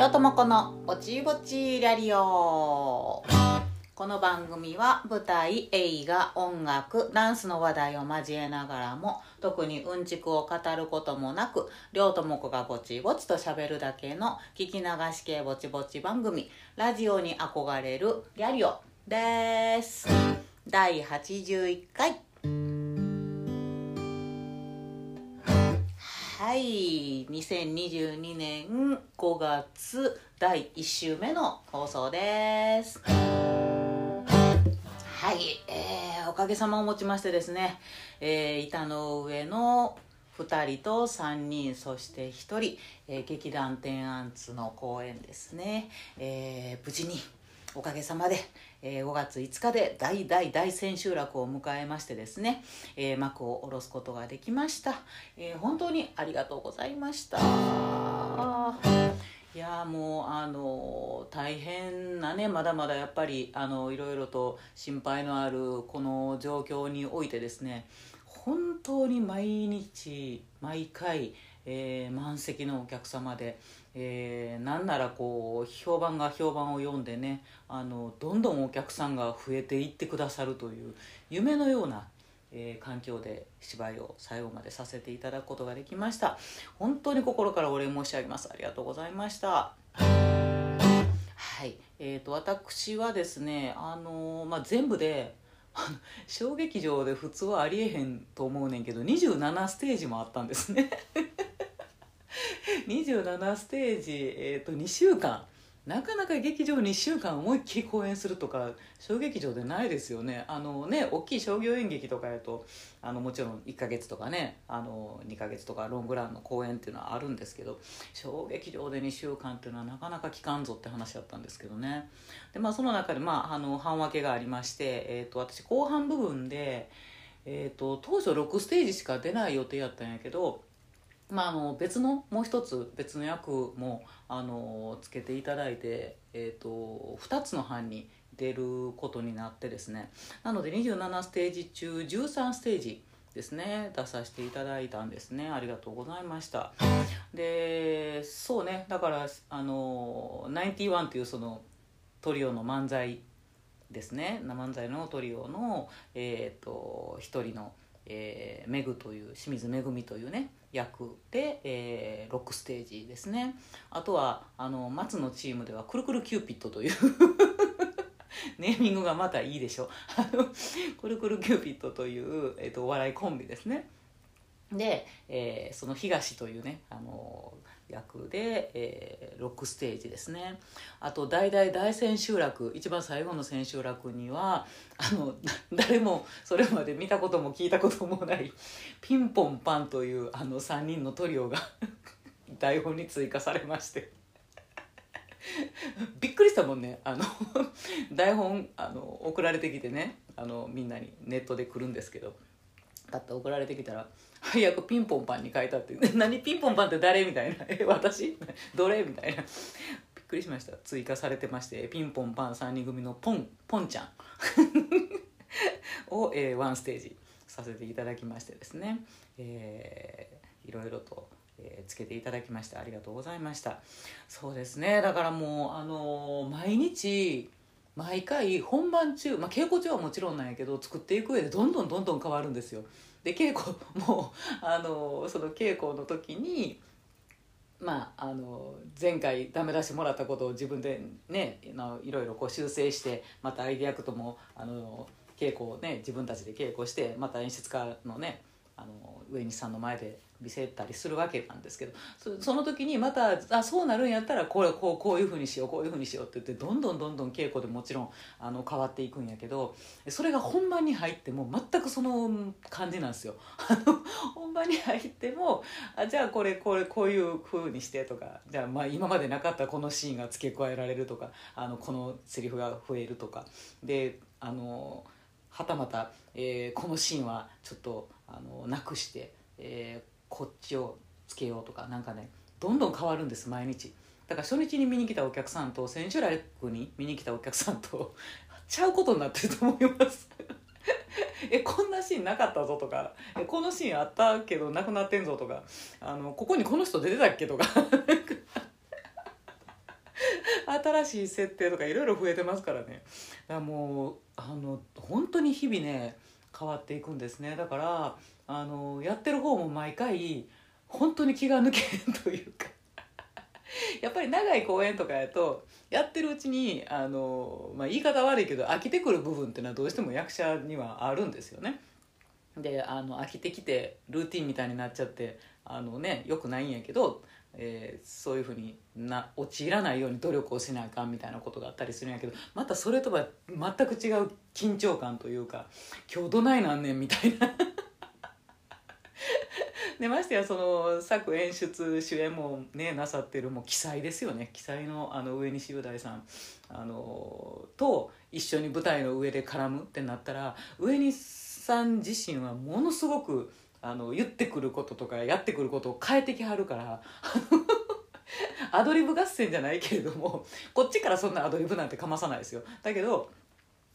りょうともこのぼちぼちラリオ。この番組は舞台映画音楽ダンスの話題を交えながらも特にうんちくを語ることもなくりょうともこがぼちぼちと喋るだけの聞き流し系ぼちぼち番組ラジオに憧れるリャリオです。第81回。はい2022年5月第1週目の放送です。はい、えーおかげさまをもちましてですね、えー板の上の2人と3人そして1人、えー劇団天安津の公演ですね、えー無事におかげさまで、えー5月5日で大大大千秋楽を迎えましてですね、えー幕を下ろすことができました、えー本当にありがとうございました。いやーもうあの大変なねまだまだやっぱりあのいろいろと心配のあるこの状況においてですね本当に毎日毎回、えー満席のお客様で、えーなんならこう評判が評判を読んでねあのどんどんお客さんが増えていってくださるという夢のような、えー環境で芝居を最後までさせていただくことができました。本当に心からお礼申し上げます。ありがとうございました。はい。えー、と私はですねあのーまあ、全部で 小劇場で普通はありえへんと思うねんけど27ステージもあったんですね。27ステージ、えー、と2週間。なかなか劇場2週間思いっきり公演するとか小劇場でないですよね。あのね大きい商業演劇とかやとあのもちろん1ヶ月とかねあの2ヶ月とかロングランの公演っていうのはあるんですけど小劇場で2週間っていうのはなかなか期間ぞって話だったんですけどね。で、まあ、その中で、まあ、あの半分けがありまして、えー、と私後半部分で、えー、と当初6ステージしか出ない予定やったんやけどまあ、あの別のもう一つ別の役もあのつけていただいて、えー、と2つの班に出ることになってですね。なので27ステージ中13ステージですね出させていただいたんですね。ありがとうございました。でそうね。だからあの91っていうそのトリオの漫才ですね。漫才のトリオの、えー、と一人の、えーメグという清水めぐみというね役で、えー、6ステージですね。あとはあの松のチームではくるくるキューピッドという ネーミングがまたいいでしょ。あのくるくるキューピッドという、えー、とお笑いコンビですね。で、えーその東というねあの役で、えー、6ステージですね。あと大々大千秋楽一番最後の千秋楽にはあの 誰もそれまで見たことも聞いたこともないピンポンパンというあの3人のトリオが 台本に追加されまして。びっくりしたもんね。あの台本あの送られてきてねあのみんなにネットで来るんですけど。パッと送られてきたら早くピンポンパンに書いたって「何ピンポンパンって誰?」みたいな「え私？どれ?」みたいな。びっくりしました。追加されてましてピンポンパン3人組のポンポンちゃん。を、えーワンステージさせていただきましてですね、えーいろいろと、えーつけていただきましてありがとうございました。そうですね。だからもうあのー毎日毎回本番中、まあ、稽古中はもちろんなんやけど作っていく上でどんどんどんどん変わるんですよ。で稽古も あのその稽古の時にまあ、あの前回ダメ出してもらったことを自分でねのいろいろこう修正してまたアイディア役ともあの稽古をね自分たちで稽古してまた演出家のねあの上西さんの前で見せたりするわけなんですけどその時にまたあそうなるんやったらこれこうこういうふうにしようこういうふうにしようって言ってどんどんどんどん稽古でもちろんあの変わっていくんやけどそれが本番に入っても全くその感じなんですよ。本番に入ってもあじゃあこれこれこういう風にしてとかじゃあまあ今までなかったこのシーンが付け加えられるとかあのこのセリフが増えるとかであのはたまた、えーこのシーンはちょっとあのなくして、えーこっちをつけようとかなんかねどんどん変わるんです毎日。だから初日に見に来たお客さんと千秋楽に見に来たお客さんとちゃうことになってると思います。えこんなシーンなかったぞとかえこのシーンあったけどなくなってんぞとかあのここにこの人出てたっけとか。新しい設定とかいろいろ増えてますからね。だからもうあの本当に日々ね変わっていくんですね。だからあのやってる方も毎回本当に気が抜けんというか やっぱり長い公演とかやとやってるうちにあの、まあ、言い方悪いけど飽きてくる部分っていうのはどうしても役者にはあるんですよね。であの飽きてきてルーティンみたいになっちゃってあのねよくないんやけど、えー、そういうふうにな陥らないように努力をしなあかんみたいなことがあったりするんやけどまたそれとは全く違う緊張感というか今日どないなんねんみたいなでましてやその作演出主演もねなさってるもう記載ですよね。記載のあの上西雄大さん。あのと一緒に舞台の上で絡むってなったら上西さん自身はものすごくあの言ってくることとかやってくることを変えてきはるからアドリブ合戦じゃないけれどもこっちからそんなアドリブなんてかまさないですよ。だけど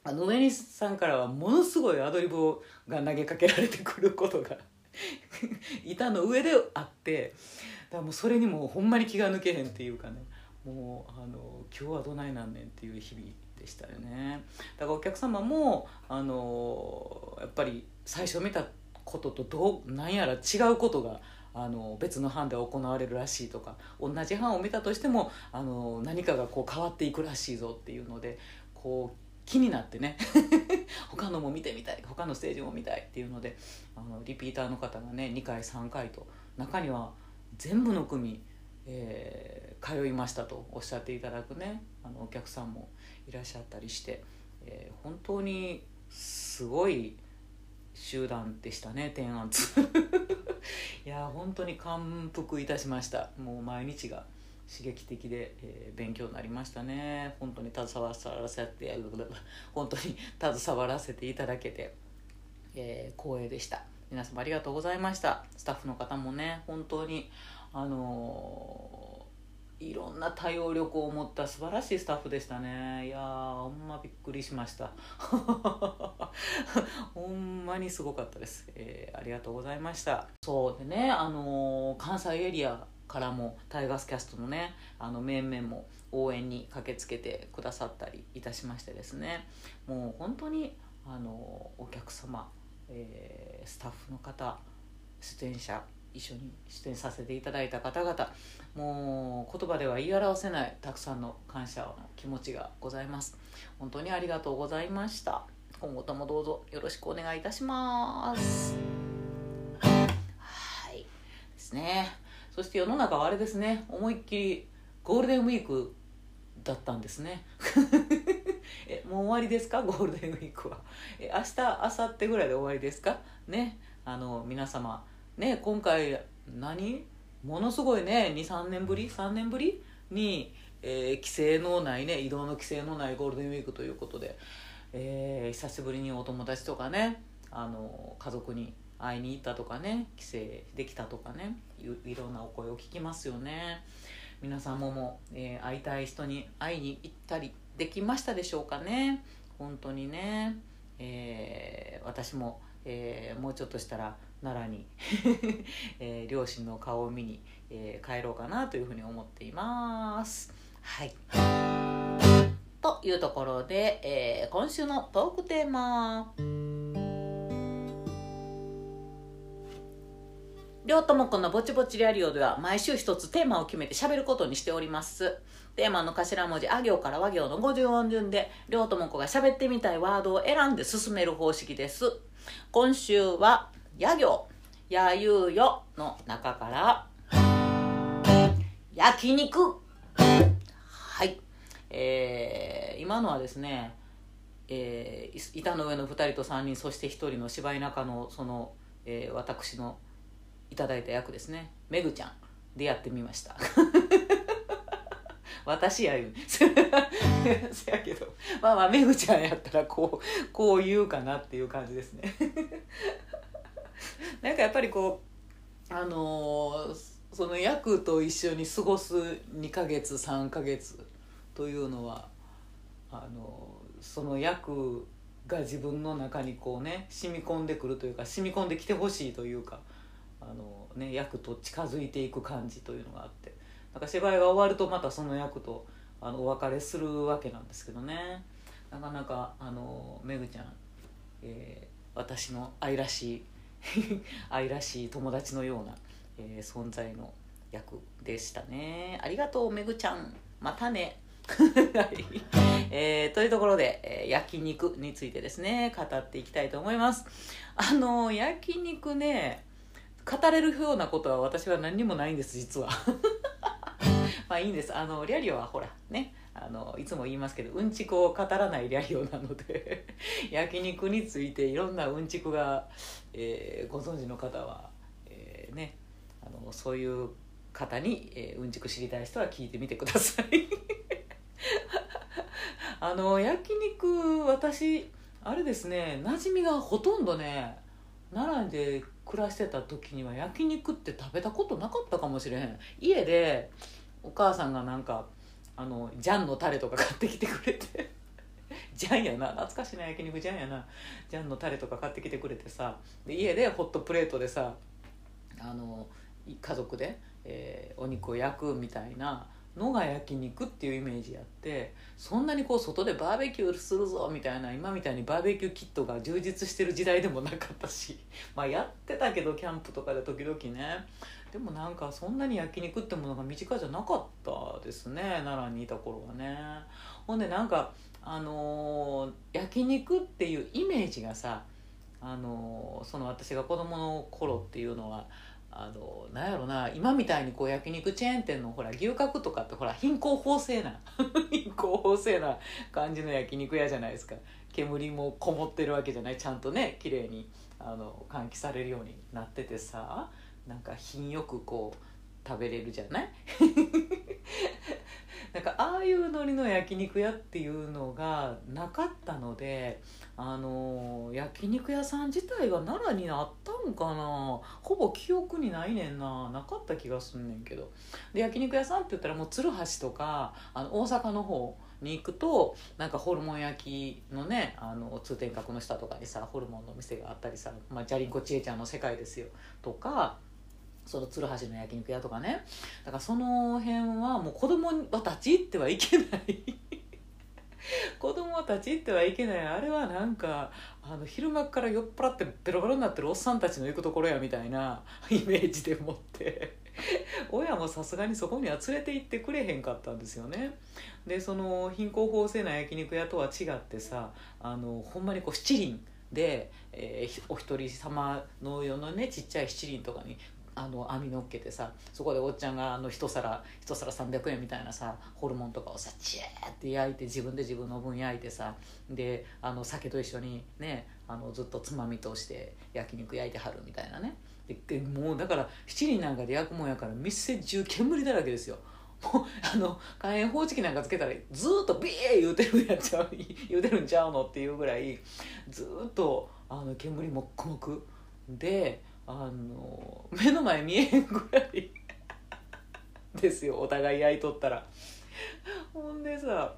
あの上西さんからはものすごいアドリブが投げかけられてくることが板の上であってだからもうそれにもうほんまに気が抜けへんっていうかねもうあの今日はどないなんねんっていう日々でしたよね。だからお客様もあのやっぱり最初見たこととどうなんやら違うことがあの別の班で行われるらしいとか同じ班を見たとしてもあの何かがこう変わっていくらしいぞっていうのでこう気になってね。他のも見てみたい他のステージも見たいっていうのであのリピーターの方がね2回3回と中には全部の組、えー、通いましたとおっしゃっていただくねあのお客さんもいらっしゃったりして、えー、本当にすごい集団でしたね天安 いや本当に感服いたしましたもう毎日が。刺激的で、えー、勉強になりましたね。本当に携わらせて本当に携わらせていただけて、えー、光栄でした。皆様ありがとうございました。スタッフの方もね本当にあのー、いろんな対応力を持った素晴らしいスタッフでしたね。いやほんまびっくりしました。ほんまにすごかったです、えー、ありがとうございました。そうでねあの関西エリアからもタイガースキャストのねあの面々も応援に駆けつけてくださったりいたしましてですね。もう本当にあのお客様、えー、スタッフの方出演者一緒に出演させていただいた方々もう言葉では言い表せないたくさんの感謝の気持ちがございます。本当にありがとうございました。今後ともどうぞよろしくお願いいたします。はい。ですね。そして世の中はあれですね思いっきりゴールデンウィークだったんですね。えもう終わりですか？ゴールデンウィークは。え明日明後日ぐらいで終わりですか？ね。あの皆様ね今回何？ものすごいね23年ぶり？3年ぶり？に、えー、規制のないね移動の規制のないゴールデンウィークということで、えー、久しぶりにお友達とかねあの家族に会いに行ったとかね帰省できたとかねいろんなお声を聞きますよね。皆さんもも、えー、会いたい人に会いに行ったりできましたでしょうかね。本当にね、えー、私も、えー、もうちょっとしたら奈良に、え両親の顔を見に、え帰ろうかなというふうに思っています。はい。というところで、え今週のトークテーマ。両友子のぼちぼちリアリオでは毎週一つテーマを決めて喋ることにしております。テーマの頭文字、あ行から和行の50音順で、両友子が喋ってみたいワードを選んで進める方式です。今週は、や行、やゆうよの中から、焼肉はい。えー、今のはですね、えー、板の上の2人と3人そして1人の芝居中のその、えー、私のいただいた役ですね。めぐちゃん。でやってみました。私や言う。せやけど。まあまあめぐちゃんやったらこうこう言うかなっていう感じですね。なんかやっぱりこうあのー、その役と一緒に過ごす2ヶ月3ヶ月というのはあのー、その役が自分の中にこうね染み込んでくるというか染み込んできてほしいというかあの、ね、役と近づいていく感じというのがあってなんか芝居が終わるとまたその役とあのお別れするわけなんですけどね。なかなかあのめぐちゃん、えー、私の愛らしい 愛らしい友達のような、えー、存在の役でしたね。ありがとうめぐちゃん。またね。えー、というところで、えー、焼肉についてですね語っていきたいと思います。あの焼肉ね語れるようなことは私は何にもないんです実は。まあいいんです。あのリャリオはほらね。あのいつも言いますけどうんちくを語らないリャリオなので 焼肉についていろんなうんちくが、えー、ご存知の方は、えー、ね。あのそういう方に、えー、うんちく知りたい人は聞いてみてください。あの焼肉私あれですね馴染みがほとんどね奈良で暮らしてた時には焼肉って食べたことなかったかもしれへん。家でお母さんがなんかあのジャンのタレとか買ってきてくれて。ジャンやな。懐かしいな焼肉ジャンやな。ジャンのタレとか買ってきてくれてさ。で家でホットプレートでさあの家族で、えー、お肉を焼くみたいなのが焼肉っていうイメージやってそんなにこう外でバーベキューするぞみたいな今みたいにバーベキューキットが充実してる時代でもなかったし まあやってたけどキャンプとかで時々ね。でもなんかそんなに焼肉ってものが身近じゃなかったですね奈良にいた頃はね。ほんでなんかあのー、焼肉っていうイメージがさあのー、その私が子供の頃っていうのはあのなんやろな今みたいにこう焼肉チェーン店のほら牛角とかってほら貧困法制な 貧困法制な感じの焼肉屋じゃないですか。煙もこもってるわけじゃない。ちゃんとね綺麗にあの換気されるようになっててさなんか品よくこう食べれるじゃない？なんかああいうノリの焼肉屋っていうのがなかったのであの焼肉屋さん自体が奈良にあったんかな？ほぼ記憶にないねんな。なかった気がすんねんけど。で焼肉屋さんって言ったらもう鶴橋とかあの大阪の方に行くとなんかホルモン焼きのねあの通天閣の下とかにさホルモンの店があったりさ、まあ、ジャリンコちえちゃんの世界ですよ。とかその鶴橋の焼肉屋とかね。だからその辺はもう子供は立ち入ってはいけない。子供は立ち入ってはいけない。あれはなんかあの昼間から酔っ払ってベロベロになってるおっさんたちの行くところやみたいな イメージでもって。親もさすがにそこには連れて行ってくれへんかったんですよね。でその貧困法制な焼肉屋とは違ってさあのほんまにこう七輪で、えー、お一人様のようなねちっちゃい七輪とかにあの網乗っけてさそこでおっちゃんがあの一皿一皿300円みたいなさホルモンとかをさチェーって焼いて自分で自分の分焼いてさであの酒と一緒にねあのずっとつまみとして焼肉焼いてはるみたいなね。でもうだから七輪なんかで焼くもんやから店中煙だらけですよ。もうあの火炎放置器なんかつけたらずっとビー言うてるんやちゃう言うてるんちゃうのっていうぐらいずっとあの煙もっくもく。であの目の前見えへんぐらい ですよお互い焼いとったら。ほんでさ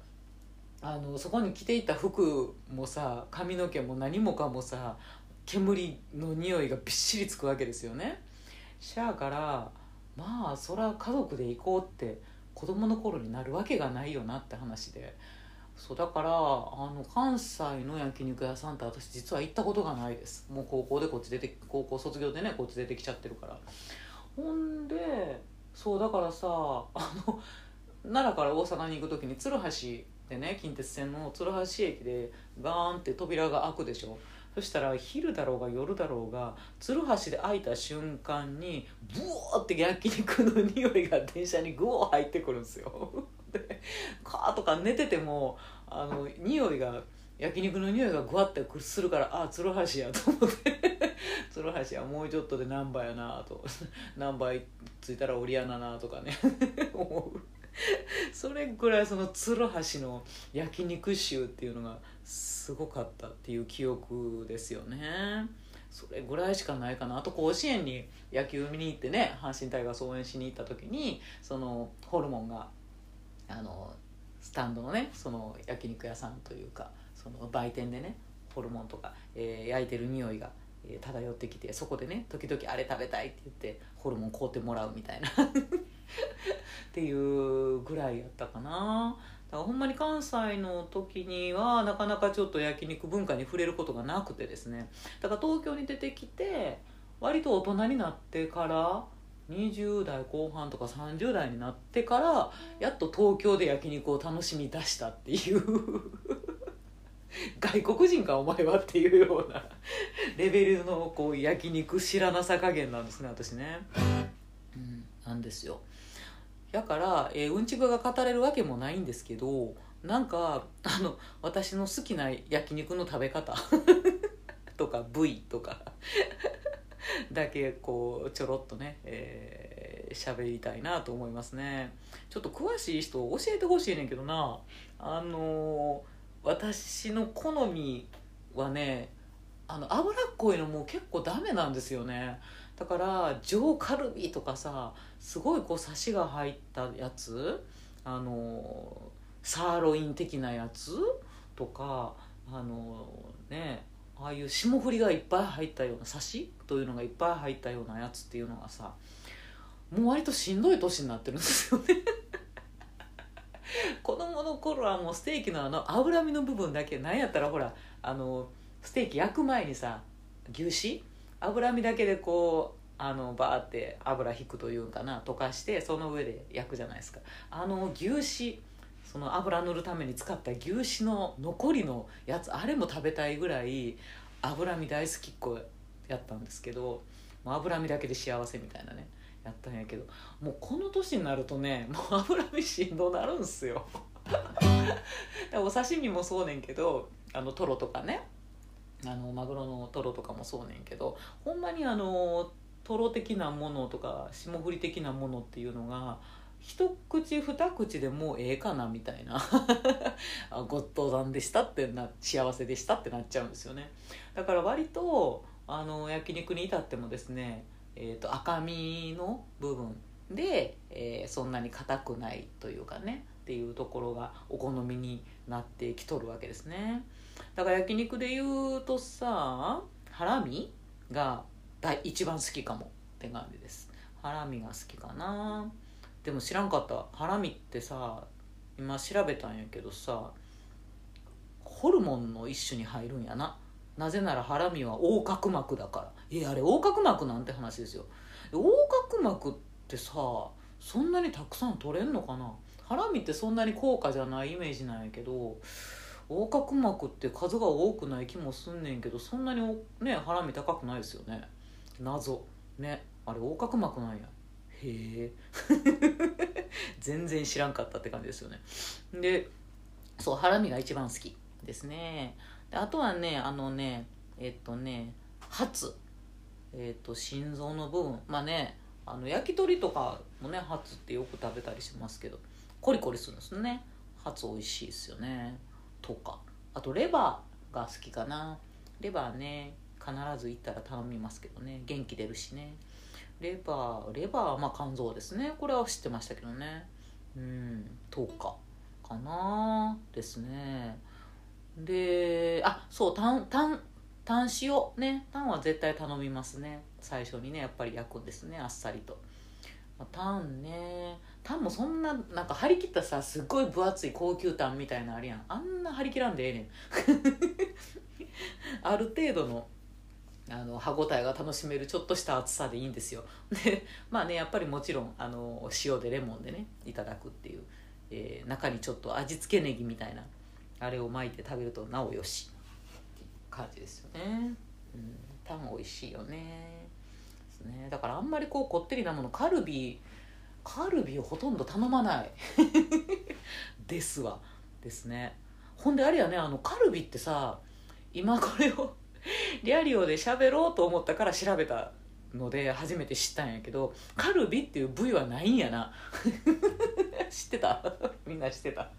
あのそこに着ていた服もさ髪の毛も何もかもさ煙の匂いがびっしりつくわけですよね。しゃあからまあそら家族で行こうって子供の頃になるわけがないよなって話で。そうだからあの関西の焼肉屋さんって私実は行ったことがないです。もう高校でこっち出て高校卒業でねこっち出てきちゃってるから。ほんでそうだからさあの奈良から大阪に行く時に鶴橋でね近鉄線の鶴橋駅でガーンって扉が開くでしょ。そしたら昼だろうが夜だろうが鶴橋で開いた瞬間にブワーって焼肉の匂いが電車にグワー入ってくるんですよ。でカーとか寝ててもあの匂いが焼肉の匂いがぐわってするからああ鶴橋やと思って。鶴橋やもうちょっとで難波やなと。難波着いたら折りやななとかね。思う。それぐらいその鶴橋の焼肉臭っていうのがすごかったっていう記憶ですよね。それぐらいしかないかな。あと甲子園に野球見に行ってね阪神タイガース応援しに行った時にそのホルモンがあのスタンドのねその焼肉屋さんというかその売店でねホルモンとか、えー、焼いてる匂いが、漂ってきてそこでね時々あれ食べたいって言ってホルモン買うてもらうみたいな。っていうぐらいやったかな。だからほんまに関西の時にはなかなかちょっと焼肉文化に触れることがなくてですね。だから東京に出てきて割と大人になってから20代後半とか30代になってからやっと東京で焼肉を楽しみ出したっていう。外国人かお前はっていうようなレベルのこう焼肉知らなさ加減なんですね私ね、うん、なんですよ。だから、えー、うんちくが語れるわけもないんですけどなんかあの私の好きな焼肉の食べ方。とか部位とか。だけこうちょろっとねえー、喋りたいなと思いますね。ちょっと詳しい人教えてほしいねんけどな。あのー私の好みはねあの脂っこいのも結構ダメなんですよね。だから上カルビとかさすごいこうサシが入ったやつあのサーロイン的なやつとかあのねああいう霜降りがいっぱい入ったようなサシというのがいっぱい入ったようなやつっていうのがさもう割としんどい年になってるんですよね。子供の頃はもうステーキのあの脂身の部分だけなんやったらほらあのステーキ焼く前にさ牛脂？脂身だけでこうあのバーって油引くというんかな溶かしてその上で焼くじゃないですか。あの牛脂その油塗るために使った牛脂の残りのやつあれも食べたいぐらい脂身大好きっ子やったんですけどもう脂身だけで幸せみたいなねやったんやけどもうこの年になるとね もう脂身しんどなるんすよ。お刺身もそうねんけどあのトロとかねあのマグロのトロとかもそうねんけどほんまにあのトロ的なものとか霜降り的なものっていうのが一口二口でもうええかなみたいな。ごっとうでしたってな幸せでしたってなっちゃうんですよね。だから割とあの焼肉に至ってもですねえーと、赤身の部分で、えー、そんなに硬くないというかねっていうところがお好みになってきとるわけですね。だから焼肉で言うとさハラミが一番好きかもって感じです。ハラミが好きかな。でも知らんかった。ハラミってさ今調べたんやけどさホルモンの一種に入るんやな。なぜならハラミは横隔膜だから。えあれ横隔膜なんて話ですよ。横隔膜ってさそんなにたくさん取れんのかな？ハラミってそんなに高価じゃないイメージなんやけど横隔膜って数が多くない気もすんねんけどそんなにねハラミ高くないですよね。謎。ね。あれ横隔膜なんや。へえ。全然知らんかったって感じですよね。でそうハラミが一番好きですね。であとはねあのねえっとねハツ。えっと心臓の部分。まあねあの焼き鳥とかもねハツってよく食べたりしますけどコリコリするんですね。ハツ美味しいですよね。とか。あとレバーが好きかな。レバーね必ず行ったら頼みますけどね。元気出るしね。レバーレバーはまあ肝臓ですね。これは知ってましたけどね。うんとかかな。ですね。であそうタンタンタン塩ね。タンは絶対頼みますね。最初にねやっぱり焼くんですね。あっさりと。タンね。タンもそんななんか張り切ったさすっごい分厚い高級タンみたいなあれやん。あんな張り切らんでええねん。ある程度のあの歯ごたえが楽しめるちょっとした厚さでいいんですよ。でまあねやっぱりもちろんあの塩でレモンでねいただくっていう、えー、中にちょっと味付けネギみたいなあれを巻いて食べるとなおよし。感じですよね。うんタン美味しいよね。ね。だからあんまりこうこってりなものカルビカルビをほとんど頼まない。ですわ。ですね。ほんであれやねあのカルビってさ今これをリアリオで喋ろうと思ったから調べたので初めて知ったんやけどカルビっていう部位はないんやな。知ってた？みんな知ってた。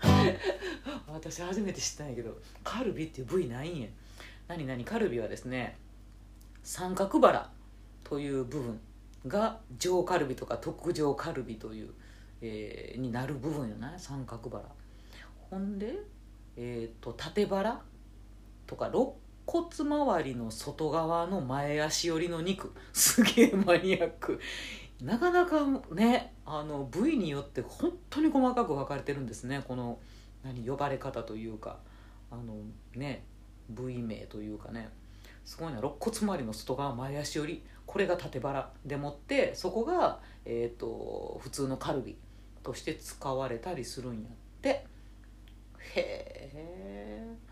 私初めて知ったんやけどカルビっていう部位ないんや。何何？カルビはですね三角バラという部分が上カルビとか特上カルビという、えー、になる部分よな。三角バラ。ほんで、えーと、縦バラとか肋骨周りの外側の前足寄りの肉。すげえマニアック。なかなかねあの部位によって本当に細かく分かれてるんですね。この何呼ばれ方というか。あのね部位名というかね。すごいな。肋骨周りの外側前足より。これが縦腹。でもってそこが、えーと、普通のカルビ。として使われたりするんやって。へえ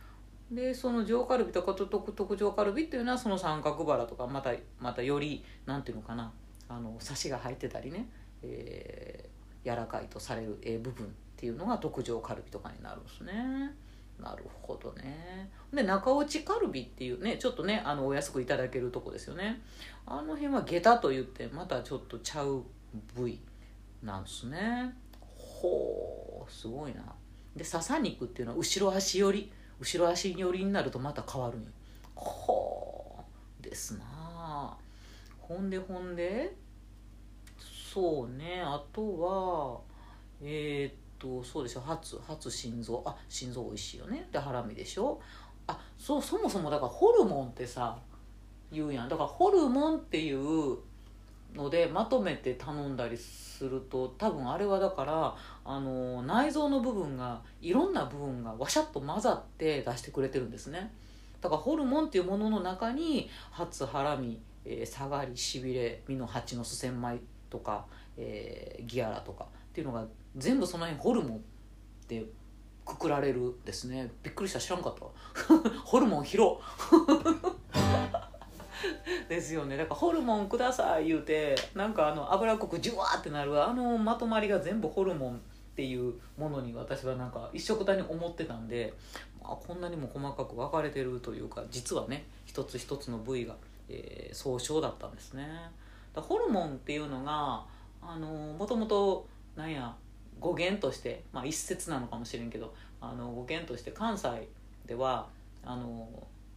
でその上カルビとかと特上カルビっていうのはその三角バラとかまたまたよりなんていうのかなあのサシが入ってたりね、えー、柔らかいとされる、え部分っていうのが特上カルビとかになるんですね。なるほどね。で中落ちカルビっていうねちょっとねあのお安くいただけるとこですよね。あの辺は下駄と言ってまたちょっとちゃう部位なんですね。ほうすごいな。で笹肉っていうのは後ろ足寄り。後ろ足寄りになるとまた変わるんよ。ほうですなほんでほんでそうね。あとはえー、っとそうでしょ。初初心臓。あ心臓美味しいよね。でハラミでしょ。あそうそもそもだからホルモンってさ言うやん。だからホルモンっていうのでまとめて頼んだりすると多分あれはだからあの内臓の部分がいろんな部分がわしゃっと混ざって出してくれてるんですね。だからホルモンっていうものの中に初ハラミ、えー、下がりしびれ身の蜂のす千枚とか、えー、ギアラとかっていうのが全部その辺ホルモンってくくられるですね。びっくりした。知らんかった ホルモン広 ですよね。だからホルモンください言うてなんかあの脂っこくジュワーってなるあのまとまりが全部ホルモンっていうものに私はなんか一緒くたに思ってたんで、まあ、こんなにも細かく分かれてるというか実はね一つ一つの部位が、えー、総称だったんですね。だホルモンっていうのがあのもともとなんや語源として、まあ、一説なのかもしれんけどあの語源として関西ではあの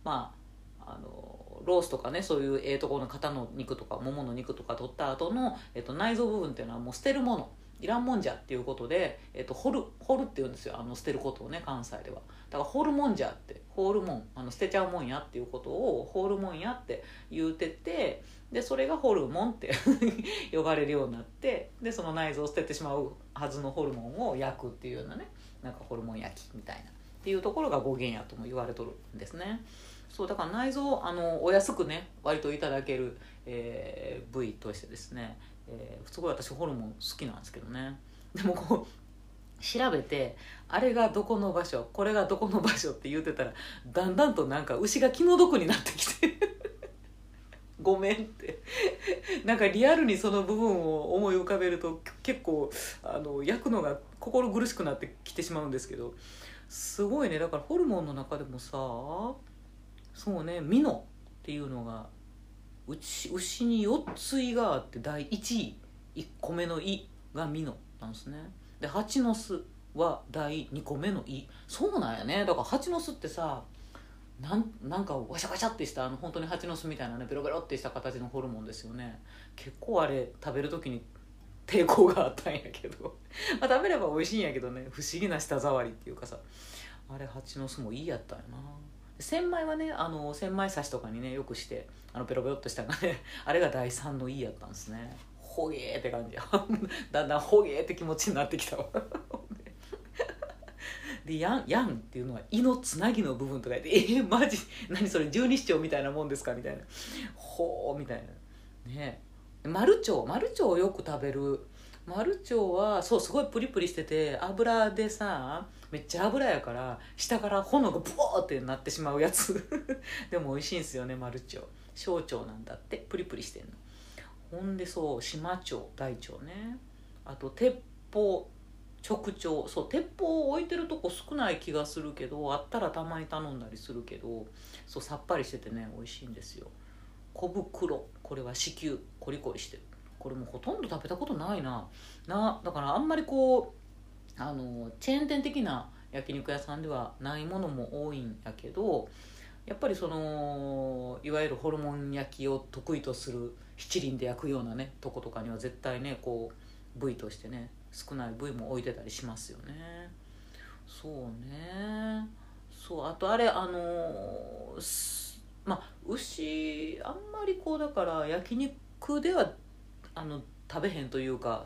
まああのロースとかねそういうええとこの肩の肉とかももの肉とか取った後の、えっと、内臓部分っていうのはもう捨てるもの。いらんもんじゃっていうことで、えっと、掘る掘るって言うんですよ。あの捨てることをね関西では。だから掘るもんじゃって掘るもんあの捨てちゃうもんやっていうことを掘るもんやって言うててでそれがホルモンって 呼ばれるようになってでその内臓を捨ててしまうはずのホルモンを焼くっていうようなねなんかホルモン焼きみたいなっていうところが語源やとも言われとるんですね。そうだから内臓あのお安くね割といただける、えー、部位としてですね、えー、すごい私ホルモン好きなんですけどね。でもこう調べてあれがどこの場所これがどこの場所って言ってたらだんだんとなんか牛が気の毒になってきて。ごめんって。なんかリアルにその部分を思い浮かべると結構あの焼くのが心苦しくなってきてしまうんですけど。すごいね。だからホルモンの中でもさそうねミノっていうのが牛牛に4つ胃があって第1位1個目の胃がミノなんですね。で蜂の巣は第2個目の胃そうなんやね。だから蜂の巣ってさなんなんかワシャワシャってしたあの本当に蜂の巣みたいなねベロベロってした形のホルモンですよね。結構あれ食べる時に抵抗があったんやけど。まあ食べれば美味しいんやけどね。不思議な舌触りっていうかさ。あれ蜂の巣もいいやったんやな。千枚はねあの千枚刺しとかにねよくしてあのペロペロっとしたのがね あれが第3のいいやったんですね。ほげーって感じ。だんだんほげーって気持ちになってきたわ。でヤンヤンっていうのは胃のつなぎの部分とか言って「えー、マジ？何それ？十二指腸みたいなもんですか?」みたいな「ほう」みたいな。ね。マルチョウマルチョウをよく食べるマルチョウはそうすごいプリプリしてて油でさめっちゃ油やから下から炎がブワーってなってしまうやつ。でも美味しいんですよねマルチョウ小腸なんだってプリプリしてんの。ほんでそう島腸大腸ね。あと鉄砲直腸。そう鉄砲を置いてるとこ少ない気がするけどあったらたまに頼んだりするけどそうさっぱりしててね美味しいんですよ。小袋。これは子宮コリコリしてる。これもほとんど食べたことないな。なだからあんまりこうあのチェーン店的な焼肉屋さんではないものも多いんやけどやっぱりそのいわゆるホルモン焼きを得意とする七輪で焼くようなねとことかには絶対ねこう部位としてね少ない部位も置いてたりしますよね。そうね。そうあとあれあのまあ牛あんまりこうだから焼肉ではあの食べへんというか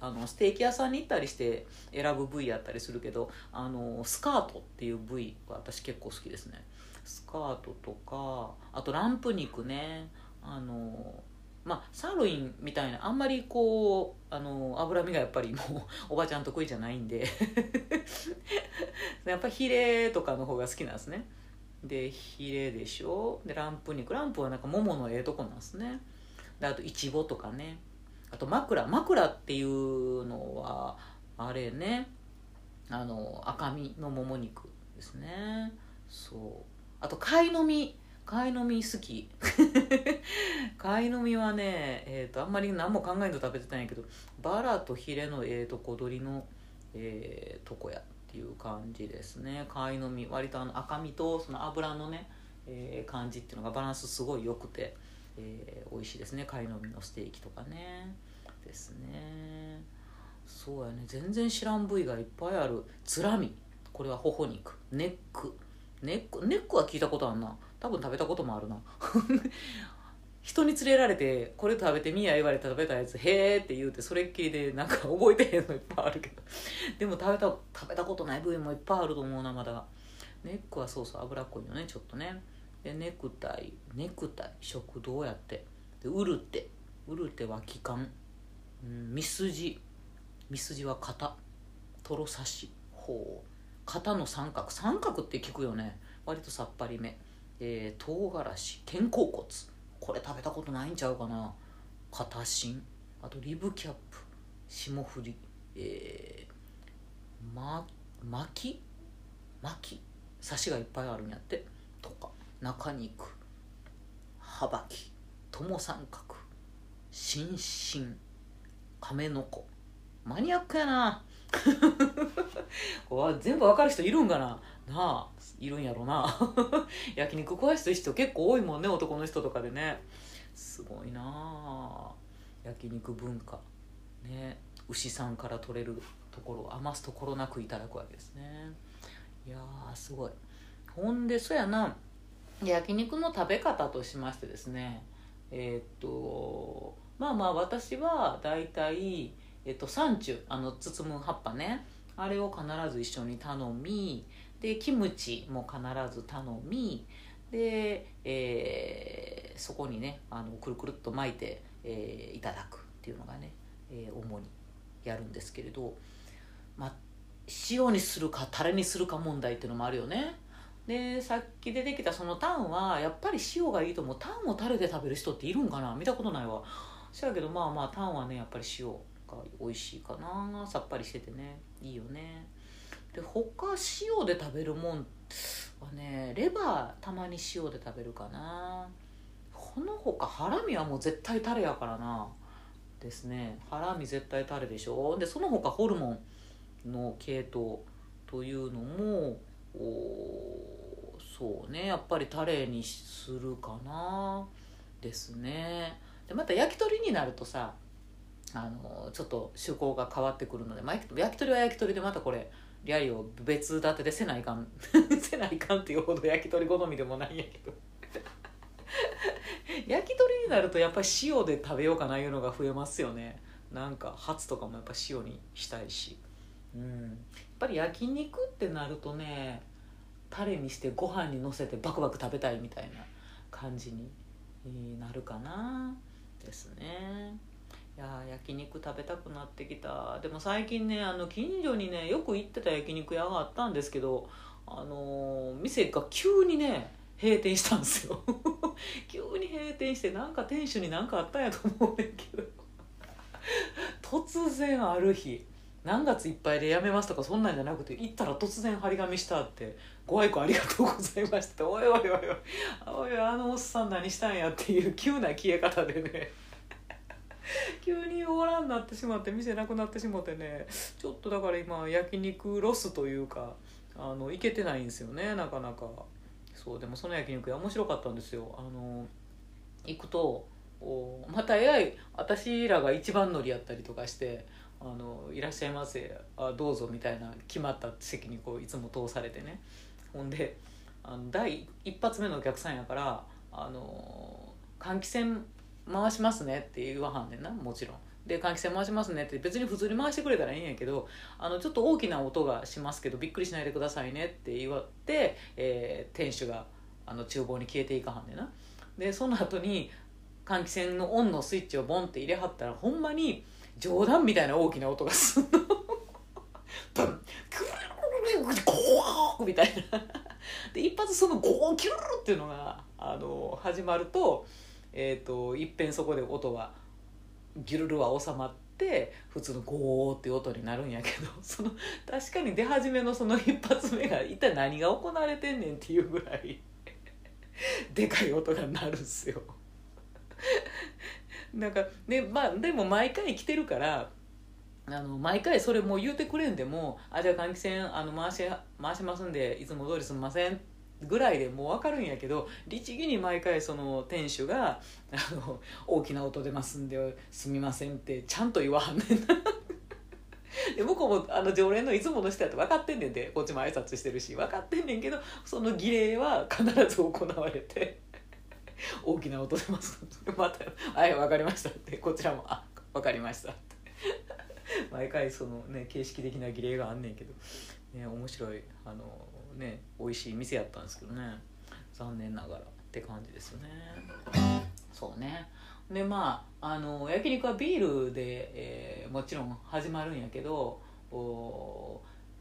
あのステーキ屋さんに行ったりして選ぶ部位やったりするけどあのスカートっていう部位は私結構好きですね。スカートとかあとランプ肉ね。あのまあサーロインみたいなあんまりこうあの脂身がやっぱりもう おばちゃん得意じゃないんで。やっぱヒレとかの方が好きなんですね。でヒレでしょ。でランプ肉。ランプはなんかもものええとこなんですね。であといちごとかね。あと枕枕っていうのはあれね。あの赤身のもも肉ですね。そう。あと貝の実貝の実好き。貝の実はね、えーと、あんまり何も考えんと食べてたんやけどバラとヒレのええーと小鳥の、えー、とこやっていう感じですね。貝の実割とあの赤身とその油のね、えー、感じっていうのがバランスすごい良くて、えー、美味しいですね。貝の実のステーキとかね。ですね。そうやね。全然知らん部位がいっぱいある。つらみこれは頬肉。ネック。ネックネックは聞いたことあんな。多分食べたこともあるな。人に連れられてこれ食べてみや言われて食べたやつへえって言うてそれっきりでなんか覚えてへんのいっぱいあるけど。でも食べた食べたことない部位もいっぱいあると思うなまだ。ネックはそうそう脂っこいよねちょっとね。でネクタイネクタイ食堂やって。でウルテウルテは気管うん、ミスジ。ミスジは肩トロ刺しほう。肩の三角。三角って聞くよね。割とさっぱりめ、えー、唐辛子。肩甲骨。これ食べたことないんちゃうかな。肩芯。あとリブキャップ。霜降り。えー、ま巻き？巻き？刺しがいっぱいあるんやって。とか。中肉はばき友三角心身亀の子。マニアックやな。全部わかる人いるんかな？なあいるんやろな。焼肉詳しい人結構多いもんね男の人とかでね。すごいなあ。焼肉文化。ね。牛さんから取れるところを余すところなくいただくわけですね。いやすごい。ほんでそやな。焼肉の食べ方としましてですねえー、っとまあまあ私は大体、えっと、サンチュあの包む葉っぱねあれを必ず一緒に頼みでキムチも必ず頼みで、えー、そこにねあのくるくるっと巻いて、えー、いただくっていうのがね、えー、主にやるんですけれど、まあ、塩にするかタレにするか問題っていうのもあるよね。でさっき出てきたそのタンはやっぱり塩がいいと思う。タンをタレで食べる人っているんかな？見たことないわ。そやけどまあまあタンはねやっぱり塩が美味しいかな。さっぱりしててね。いいよね。で他塩で食べるもんはねレバーたまに塩で食べるかな。この他ハラミはもう絶対タレやからな。ですね。ハラミ絶対タレでしょ。でその他ホルモンの系統というのもおそうねやっぱりタレにするかな。ですね。でまた焼き鳥になるとさあのちょっと趣向が変わってくるので、まあ、焼き鳥は焼き鳥でまたこれリャリを別立てでせないかん せないかんっていうほど焼き鳥好みでもないんやけど。焼き鳥になるとやっぱり塩で食べようかないうのが増えますよね。なんかハツとかもやっぱ塩にしたいし。うん。やっぱり焼肉ってなるとねタレにしてご飯にのせてバクバク食べたいみたいな感じになるかなですね。いや焼肉食べたくなってきた。でも最近ねあの近所にねよく行ってた焼肉屋があったんですけどあのー、店が急にね閉店したんですよ。急に閉店してなんか店主に何かあったんやと思うねんけど。突然ある日。何月いっぱいで辞めますとかそんなんじゃなくて行ったら突然張り紙したってご愛顧ありがとうございましたおいおいおいおいおいあのおっさん何したんやっていう急な消え方でね。急に終わらんなってしまって店なくなってしまってね。ちょっとだから今焼肉ロスというかあの行けてないんですよねなかなか。そうでもその焼肉屋面白かったんですよ。あの行くとおまたえらい私らが一番乗りやったりとかしてあのいらっしゃいませあどうぞみたいな決まった席にこういつも通されてね。ほんであの第一発目のお客さんやからあの換気扇回しますねって言わはんねんなもちろん。で換気扇回しますねって別に普通に回してくれたらいいんやけどあのちょっと大きな音がしますけどびっくりしないでくださいねって言われて、えー、店主があの厨房に消えていかはんねんな。でその後に換気扇のオンのスイッチをボンって入れはったらほんまに冗談みたいな大きな音がすんの。ブン。ゴーみたいな。で一発そのゴーキュルルっていうのがあの始まると,、えーと、いっぺんそこで音はギュルルは収まって普通のゴーっていう音になるんやけどその確かに出始めのその一発目が一体何が行われてんねんっていうぐらいでかい音が鳴るんすよ。なんかねまあでも毎回来てるからあの毎回それもう言うてくれんでも「あじゃあ換気扇あの回し回しますんでいつも通りすみません」ぐらいでもう分かるんやけど律儀に毎回その店主があの「大きな音出ますんですみません」ってちゃんと言わはんねんな。で向こうもあの常連のいつもの人やって分かってんねんでこっちも挨拶してるし分かってんねんけどその儀礼は必ず行われて大きな音出ます。また「はい分かりました」って。こちらも「あ分かりました」っ て毎回そのね形式的な儀礼があんねんけど、ね、面白いあのね美味しい店やったんですけどね。残念ながらって感じですよね。そうね。でまああの焼肉はビールで、えー、もちろん始まるんやけどお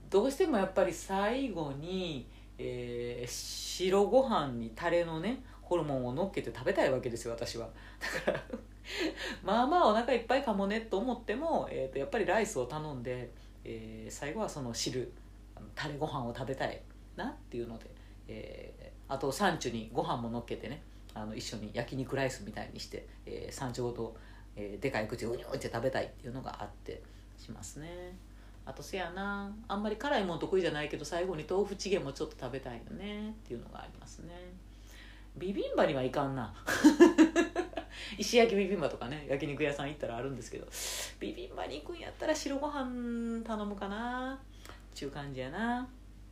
どうしてもやっぱり最後に、えー、白ご飯にタレのねホルモンを乗っけて食べたいわけですよ私は。だから まあまあお腹いっぱいかもねと思っても、えー、とやっぱりライスを頼んで、えー、最後はその汁タレご飯を食べたいなっていうので、えー、あとサンチュにご飯ものっけてねあの一緒に焼肉ライスみたいにして、えー、サンチュごと、えー、でかい口をうにょって食べたいっていうのがあってしますね。あとせやなあんまり辛いもん得意じゃないけど最後に豆腐チゲもちょっと食べたいよねっていうのがありますね。ビビンバにはいかんな。石焼きビビンバとかね焼肉屋さん行ったらあるんですけど。ビビンバに行くんやったら白ご飯頼むかな。っちゅう感じやな。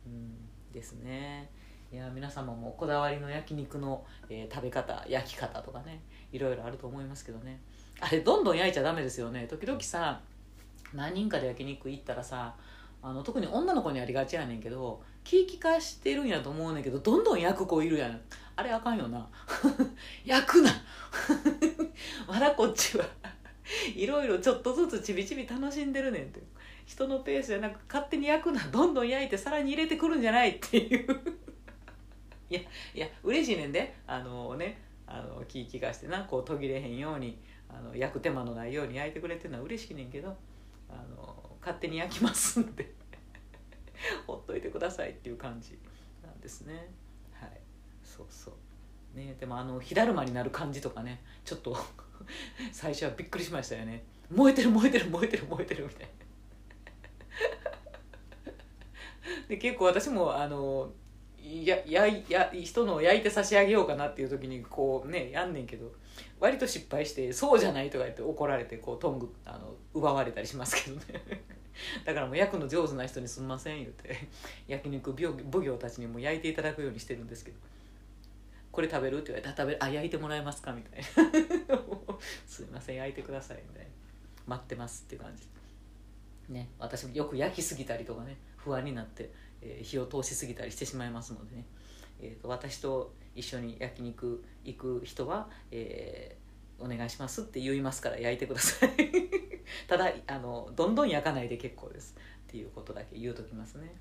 うんですね。いや皆様もこだわりの焼肉の、えー、食べ方焼き方とかねいろいろあると思いますけどね。あれどんどん焼いちゃダメですよね。時々さ何人かで焼肉行ったらさあの特に女の子にありがちやねんけど気利かしてるんやと思うねんけどどんどん焼く子いるやん。あれあかんよな。焼くな。まだこっちは。いろいろちょっとずつちびちび楽しんでるねんって。人のペースじゃなく勝手に焼くな。どんどん焼いて皿に入れてくるんじゃないっていう。いやいや嬉しいねんで。あのねあの気利かしてな。こう途切れへんようにあの焼く手間のないように焼いてくれてるのは嬉しいねんけどあの勝手に焼きますんで。ほっといてくださいっていう感じなんですね。そうそう。ねでもあの火だるまになる感じとかねちょっと 最初はびっくりしましたよね。燃えてる燃えてる燃えてる燃えてるみたいな。で結構私もあのややや人の焼いて差し上げようかなっていう時にこうねやんねんけど割と失敗して「そうじゃない」とか言って怒られてこうトングあの奪われたりしますけどね。だからもう焼くの上手な人に「すんません」言うて。焼肉奉行たちにも焼いていただくようにしてるんですけど「これ食べる?」って言われたら「食べる？あ焼いてもらえますか?」みたいな「すいません焼いてください」みたいな「待ってます」っていう感じ。ね私もよく焼きすぎたりとかね不安になって、えー、火を通しすぎたりしてしまいますのでね、えーと、私と一緒に焼肉行く人は、えー、お願いしますって言いますから焼いてください。ただあのどんどん焼かないで結構です。っていうことだけ言うときますね。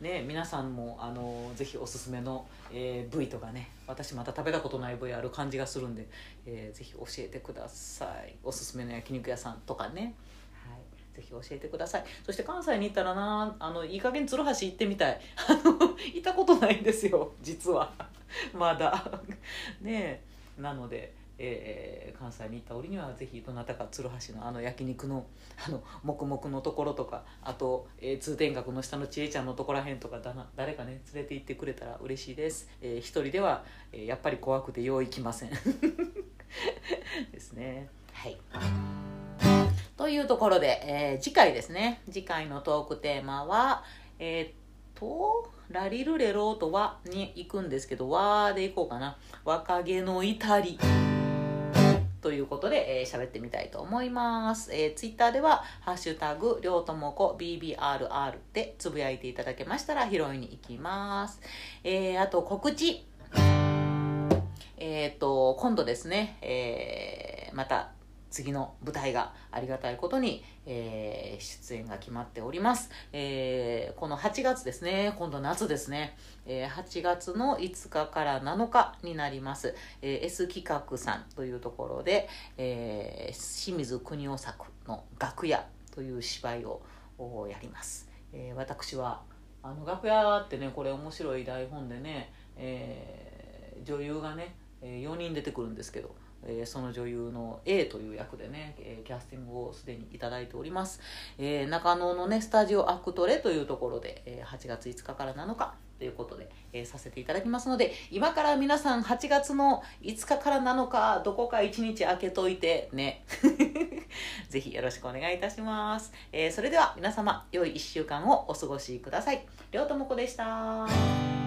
ね皆さんもあのぜひおすすめの、えー、部位とかね私また食べたことない部位ある感じがするんで、えー、ぜひ教えてください。おすすめの焼肉屋さんとかね。ぜひ教えてください。そして関西に行ったらなあのいい加減鶴橋行ってみたい。あの行ったことないんですよ実は。まだ。ねえなのでえー、関西に行った折にはぜひどなたか鶴橋のあの焼肉のあの黙々のところとかあと、えー、通天閣の下の千恵ちゃんのところらへんとかだな誰かね連れて行ってくれたら嬉しいです、えー、一人では、えー、やっぱり怖くてよう行きません ですねはいというところで、えー、次回ですね。次回のトークテーマは、えー、っと、ラリルレローとはに行くんですけど、わーで行こうかな。若気の至り。ということで、えー、喋ってみたいと思います。えー、ツイッターでは、ハッシュタグ、りょうともこ BBRR でつぶやいていただけましたら、拾いに行きます。えー、あと告知。えっ、ー、と、今度ですね、えー、また次の舞台がありがたいことに、えー、出演が決まっております、えー、この8月ですね。今度夏ですね、えー、8月の5日から7日になります、えー、S 企画さんというところで、えー、清水邦夫作の「楽屋」という芝居をやります、えー、私はあの楽屋ってねこれ面白い台本でね、えー、女優がね4人出てくるんですけどえー、その女優の A という役でね、えー、キャスティングをすでにいただいております、えー、中野のねスタジオアクトレというところで、え、8月5日から7日ということで、え、させていただきますので今から皆さん8月の5日から7日どこか1日空けといてね。ぜひよろしくお願いいたします、え、それでは皆様良い1週間をお過ごしください。りょうともこでした。